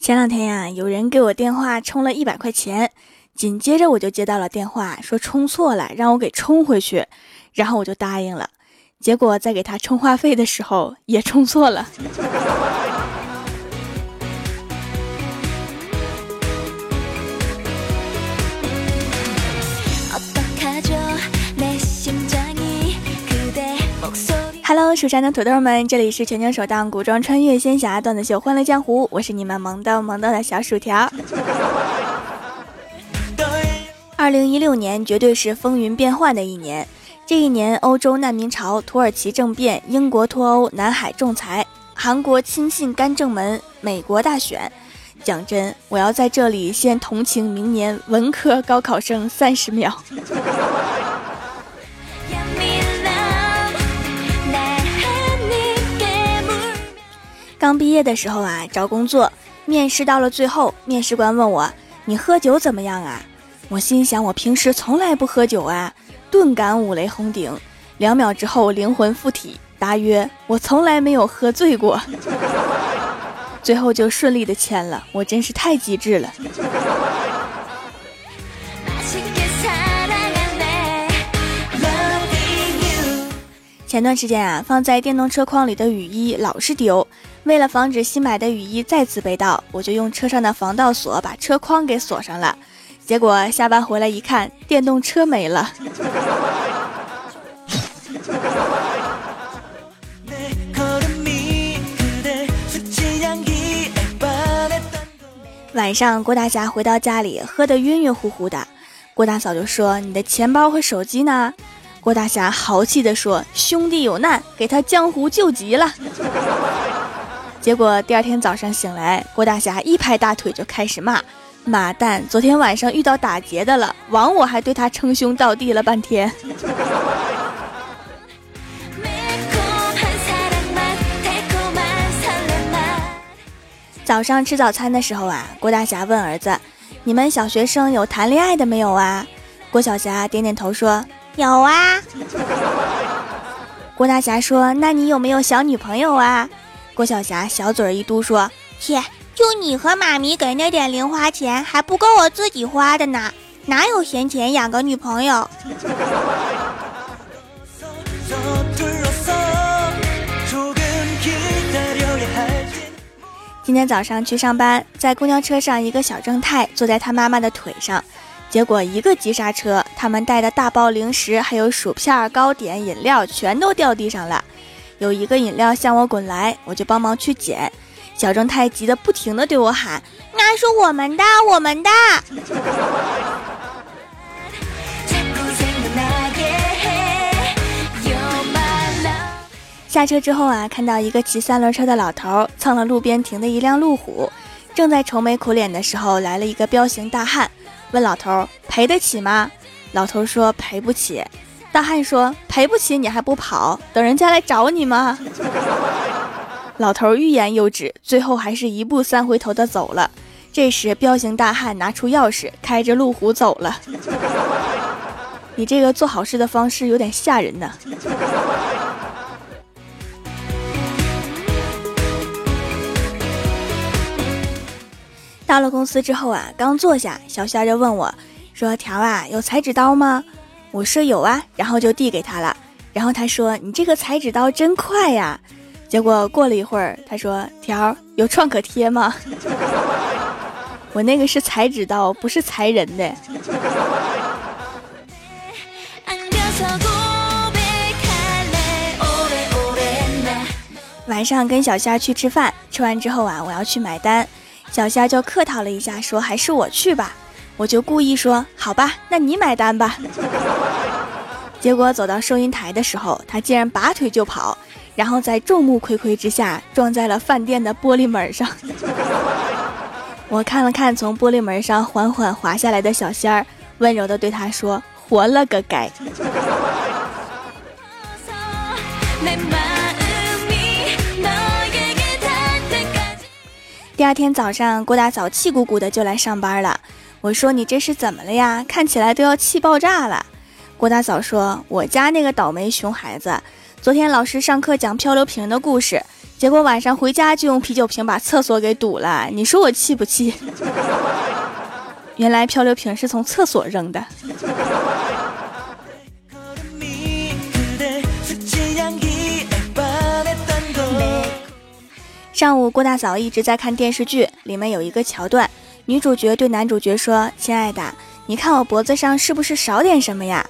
前两天呀，有人给我电话充了一百块钱，紧接着我就接到了电话，说充错了，让我给充回去，然后我就答应了。结果在给他充话费的时候也充错了。Hello，蜀山的土豆们，这里是全球首档古装穿越仙侠段子秀《欢乐江湖》，我是你们萌逗萌逗的小薯条。二零一六年绝对是风云变幻的一年，这一年欧洲难民潮、土耳其政变、英国脱欧、南海仲裁、韩国亲信干政门、美国大选。讲真，我要在这里先同情明年文科高考生三十秒。刚毕业的时候啊，找工作面试到了最后，面试官问我：“你喝酒怎么样啊？”我心想：我平时从来不喝酒啊，顿感五雷轰顶。两秒之后，灵魂附体，答曰：“我从来没有喝醉过。”最后就顺利的签了，我真是太机智了。前段时间啊，放在电动车筐里的雨衣老是丢。为了防止新买的雨衣再次被盗，我就用车上的防盗锁把车筐给锁上了。结果下班回来一看，电动车没了。晚上，郭大侠回到家里，喝得晕晕乎乎的。郭大嫂就说：“你的钱包和手机呢？”郭大侠豪气地说：“兄弟有难，给他江湖救急了。”结果第二天早上醒来，郭大侠一拍大腿就开始骂：“妈蛋！昨天晚上遇到打劫的了，枉我还对他称兄道弟了半天。”早上吃早餐的时候啊，郭大侠问儿子：“你们小学生有谈恋爱的没有啊？”郭小霞点点头说：“有啊。”郭大侠说：“那你有没有小女朋友啊？”郭晓霞小嘴一嘟说：“切，就你和妈咪给那点零花钱，还不够我自己花的呢，哪有闲钱养个女朋友？”今天早上去上班，在公交车上，一个小正太坐在他妈妈的腿上，结果一个急刹车，他们带的大包零食还有薯片、糕点、饮料全都掉地上了。有一个饮料向我滚来，我就帮忙去捡。小正太急得不停地对我喊：“那是我们的，我们的！”下车之后啊，看到一个骑三轮车的老头蹭了路边停的一辆路虎，正在愁眉苦脸的时候，来了一个彪形大汉，问老头赔得起吗？老头说赔不起。大汉说：“赔不起，你还不跑，等人家来找你吗？” 老头欲言又止，最后还是一步三回头的走了。这时，彪形大汉拿出钥匙，开着路虎走了。你这个做好事的方式有点吓人呢。到了公司之后啊，刚坐下，小仙就问我，说：“条啊，有裁纸刀吗？”我说有啊，然后就递给他了。然后他说：“你这个裁纸刀真快呀！”结果过了一会儿，他说：“条有创可贴吗？” 我那个是裁纸刀，不是裁人的。晚上跟小虾去吃饭，吃完之后啊，我要去买单，小虾就客套了一下，说：“还是我去吧。”我就故意说：“好吧，那你买单吧。”结果走到收银台的时候，他竟然拔腿就跑，然后在众目睽睽之下撞在了饭店的玻璃门上。我看了看从玻璃门上缓缓滑下来的小仙儿，温柔地对他说：“活了个该。”第二天早上，郭大嫂气鼓鼓的就来上班了。我说你这是怎么了呀？看起来都要气爆炸了。郭大嫂说：“我家那个倒霉熊孩子，昨天老师上课讲漂流瓶的故事，结果晚上回家就用啤酒瓶把厕所给堵了，你说我气不气？原来漂流瓶是从厕所扔的。上午，郭大嫂一直在看电视剧，里面有一个桥段，女主角对男主角说：“亲爱的，你看我脖子上是不是少点什么呀？”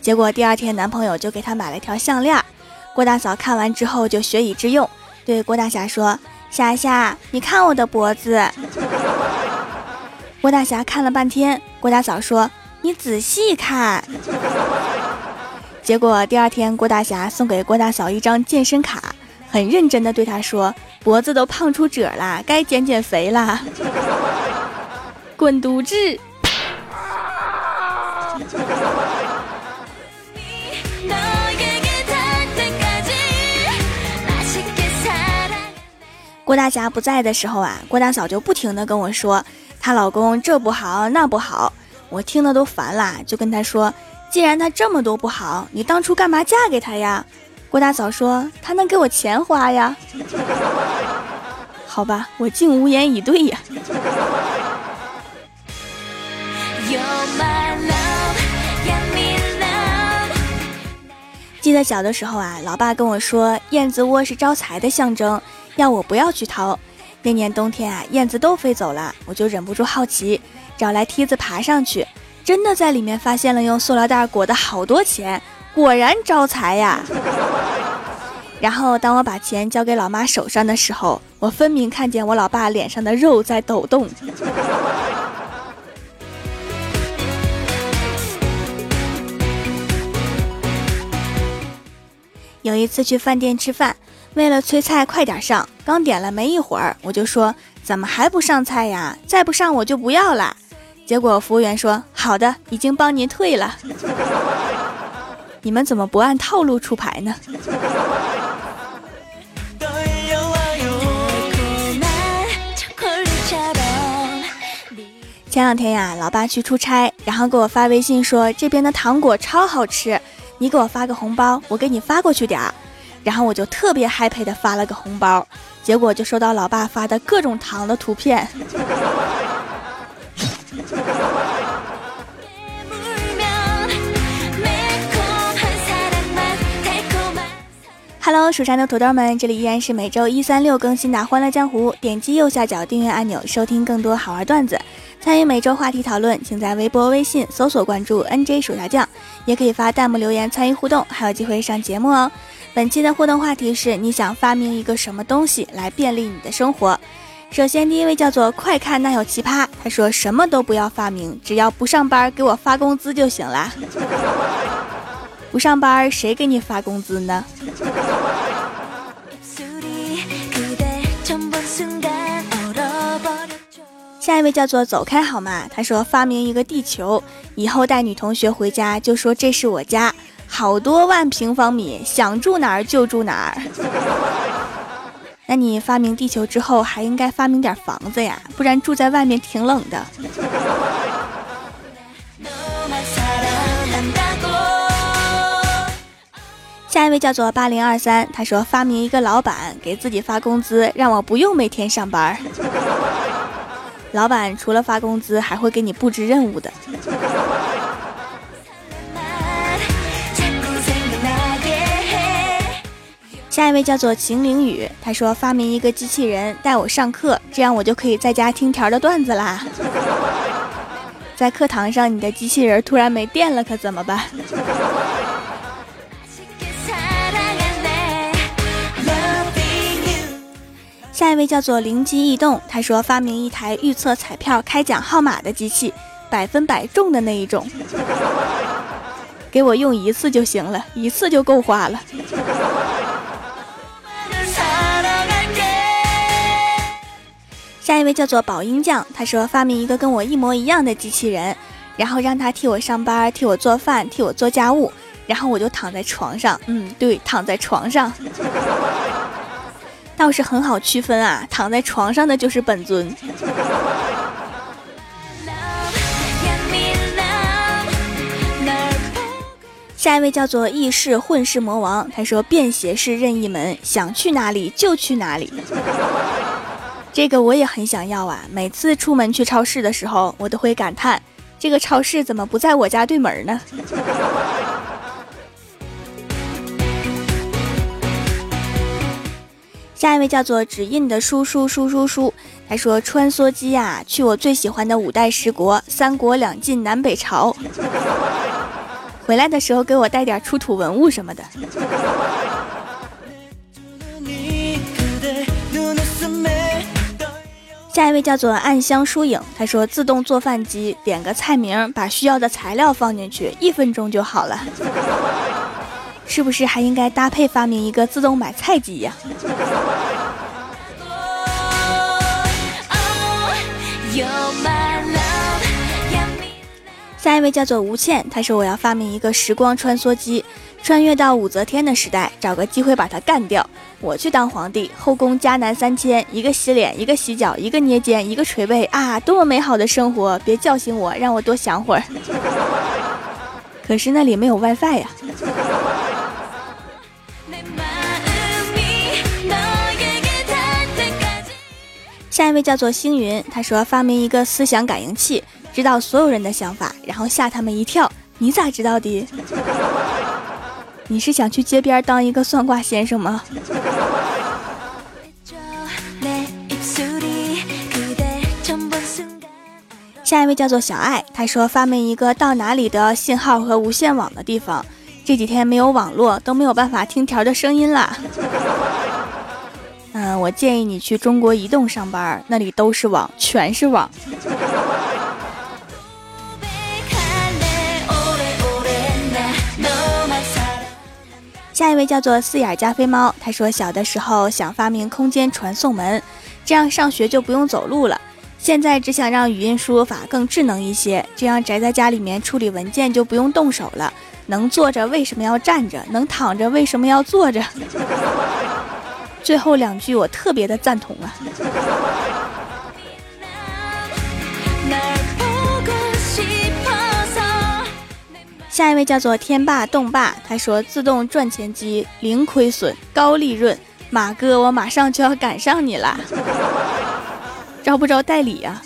结果第二天，男朋友就给她买了一条项链。郭大嫂看完之后就学以致用，对郭大侠说：“霞霞，你看我的脖子。”郭大侠看了半天，郭大嫂说：“你仔细看。”结果第二天，郭大侠送给郭大嫂一张健身卡，很认真的对她说。脖子都胖出褶了，该减减肥了。滚犊子！郭大侠不在的时候啊，郭大嫂就不停的跟我说，她老公这不好那不好，我听的都烦了，就跟他说，既然他这么多不好，你当初干嘛嫁给他呀？郭大嫂说：“他能给我钱花呀。”好吧，我竟无言以对呀。记得小的时候啊，老爸跟我说，燕子窝是招财的象征，要我不要去掏。那年冬天啊，燕子都飞走了，我就忍不住好奇，找来梯子爬上去，真的在里面发现了用塑料袋裹的好多钱。果然招财呀！然后当我把钱交给老妈手上的时候，我分明看见我老爸脸上的肉在抖动。有一次去饭店吃饭，为了催菜快点上，刚点了没一会儿，我就说：“怎么还不上菜呀？再不上我就不要了。”结果服务员说：“好的，已经帮您退了。” 你们怎么不按套路出牌呢？前两天呀，老爸去出差，然后给我发微信说这边的糖果超好吃，你给我发个红包，我给你发过去点儿。然后我就特别 happy 的发了个红包，结果就收到老爸发的各种糖的图片。Hello，蜀山的土豆们，这里依然是每周一、三、六更新的《欢乐江湖》。点击右下角订阅按钮，收听更多好玩段子，参与每周话题讨论，请在微博、微信搜索关注 “nj 薯条酱”，也可以发弹幕留言参与互动，还有机会上节目哦。本期的互动话题是：你想发明一个什么东西来便利你的生活？首先，第一位叫做“快看那有奇葩”，他说：“什么都不要发明，只要不上班给我发工资就行了。不上班谁给你发工资呢？”下一位叫做走开好吗？他说发明一个地球，以后带女同学回家就说这是我家，好多万平方米，想住哪儿就住哪儿。那你发明地球之后，还应该发明点房子呀，不然住在外面挺冷的。下一位叫做八零二三，他说发明一个老板给自己发工资，让我不用每天上班。老板除了发工资，还会给你布置任务的。下一位叫做秦凌雨，他说发明一个机器人带我上课，这样我就可以在家听条的段子啦。在课堂上，你的机器人突然没电了，可怎么办？下一位叫做灵机一动，他说发明一台预测彩票开奖号码的机器，百分百中的那一种，给我用一次就行了，一次就够花了。下一位叫做宝英酱，他说发明一个跟我一模一样的机器人，然后让他替我上班，替我做饭，替我做家务，然后我就躺在床上，嗯，对，躺在床上。倒是很好区分啊，躺在床上的就是本尊。下一位叫做异世混世魔王，他说便携式任意门，想去哪里就去哪里。这个我也很想要啊！每次出门去超市的时候，我都会感叹，这个超市怎么不在我家对门呢？下一位叫做指印的叔叔叔叔叔，他说穿梭机呀，去我最喜欢的五代十国，三国两晋南北朝。回来的时候给我带点出土文物什么的。下一位叫做暗香疏影，他说自动做饭机，点个菜名，把需要的材料放进去，一分钟就好了。是不是还应该搭配发明一个自动买菜机呀？下一位叫做吴倩，她说我要发明一个时光穿梭机，穿越到武则天的时代，找个机会把她干掉。我去当皇帝，后宫佳男三千，一个洗脸，一个洗脚，一个捏肩，一个捶背啊，多么美好的生活！别叫醒我，让我多想会儿。可是那里没有 WiFi 呀。下一位叫做星云，他说发明一个思想感应器。知道所有人的想法，然后吓他们一跳。你咋知道的？你是想去街边当一个算卦先生吗？下一位叫做小爱，他说发明一个到哪里的信号和无线网的地方。这几天没有网络，都没有办法听条的声音了。嗯，我建议你去中国移动上班，那里都是网，全是网。下一位叫做四眼加菲猫，他说小的时候想发明空间传送门，这样上学就不用走路了。现在只想让语音输入法更智能一些，这样宅在家里面处理文件就不用动手了。能坐着为什么要站着？能躺着为什么要坐着？最后两句我特别的赞同啊。下一位叫做天霸洞霸，他说自动赚钱机零亏损高利润，马哥我马上就要赶上你了，招不招代理呀？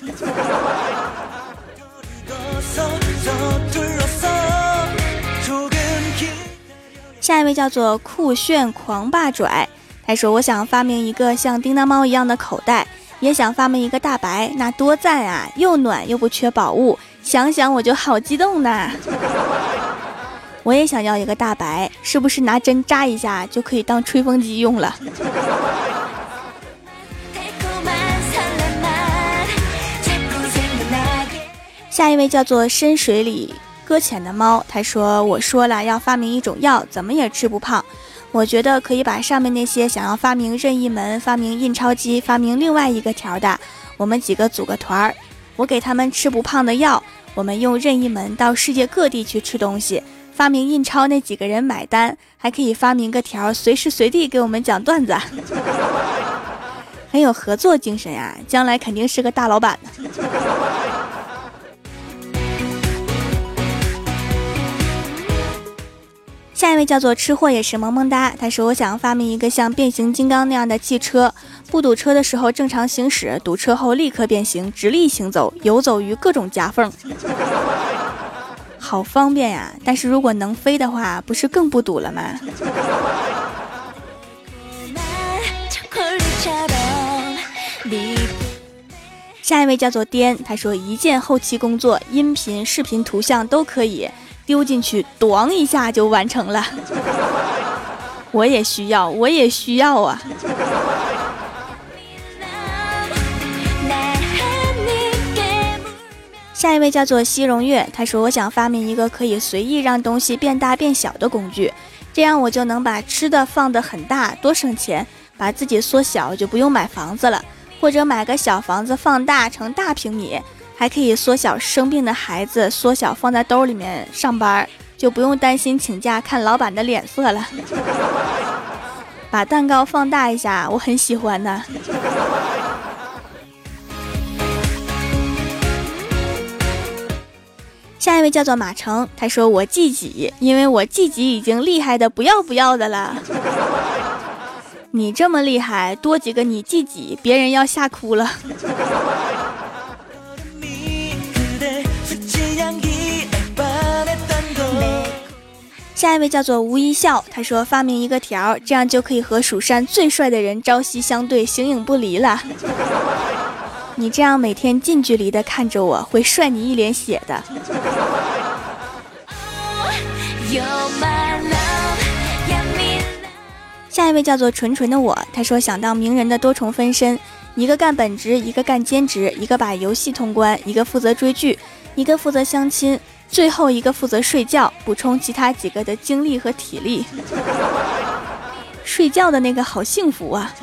下一位叫做酷炫狂霸拽，他说我想发明一个像叮当猫一样的口袋，也想发明一个大白，那多赞啊，又暖又不缺宝物，想想我就好激动呢。我也想要一个大白，是不是拿针扎一下就可以当吹风机用了？下一位叫做深水里搁浅的猫，他说：“我说了要发明一种药，怎么也治不胖。我觉得可以把上面那些想要发明任意门、发明印钞机、发明另外一个条的，我们几个组个团儿，我给他们吃不胖的药，我们用任意门到世界各地去吃东西。”发明印钞那几个人买单，还可以发明个条，随时随地给我们讲段子，很有合作精神呀！将来肯定是个大老板呢。下一位叫做吃货也是萌萌哒，他说：“我想发明一个像变形金刚那样的汽车，不堵车的时候正常行驶，堵车后立刻变形，直立行走，游走于各种夹缝。”好方便呀！但是如果能飞的话，不是更不堵了吗？下一位叫做颠，他说一键后期工作，音频、视频、图像都可以丢进去，咣一下就完成了。我也需要，我也需要啊！下一位叫做西荣月，他说：“我想发明一个可以随意让东西变大变小的工具，这样我就能把吃的放得很大，多省钱；把自己缩小，就不用买房子了，或者买个小房子放大成大平米，还可以缩小生病的孩子，缩小放在兜里面上班，就不用担心请假看老板的脸色了。把蛋糕放大一下，我很喜欢的。”下一位叫做马成，他说我自己，因为我自己已经厉害的不要不要的了。你这么厉害，多几个你自己，别人要吓哭了。下一位叫做吴一笑，他说发明一个条，这样就可以和蜀山最帅的人朝夕相对，形影不离了。你这样每天近距离的看着我，会帅你一脸血的。下一位叫做纯纯的我，他说想当名人的多重分身，一个干本职，一个干兼职，一个把游戏通关，一个负责追剧，一个负责相亲，最后一个负责睡觉，补充其他几个的精力和体力。睡觉的那个好幸福啊！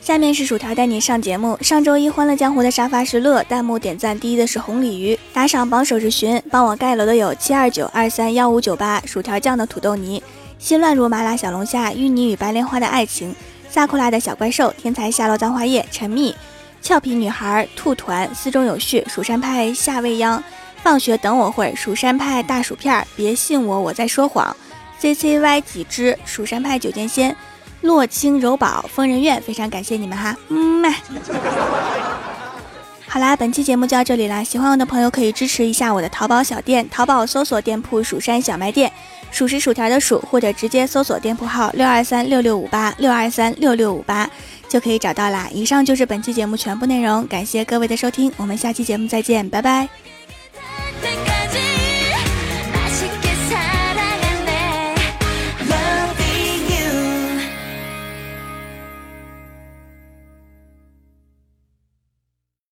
下面是薯条带你上节目。上周一欢乐江湖的沙发是乐，弹幕点赞第一的是红鲤鱼，打赏榜首是寻，帮我盖楼的有七二九二三幺五九八，薯条酱的土豆泥，心乱如麻辣小龙虾，芋泥与白莲花的爱情，萨库拉的小怪兽，天才夏洛脏花叶，陈蜜，俏皮女孩，兔团，四中有序，蜀山派夏未央，放学等我会，蜀山派大薯片，别信我我在说谎，C C Y 几只，蜀山派九剑仙。洛清柔宝疯人院，非常感谢你们哈，嗯嘛。好啦，本期节目就到这里啦，喜欢我的朋友可以支持一下我的淘宝小店，淘宝搜索店铺“蜀山小卖店”，数是薯条的数，或者直接搜索店铺号六二三六六五八六二三六六五八就可以找到啦。以上就是本期节目全部内容，感谢各位的收听，我们下期节目再见，拜拜。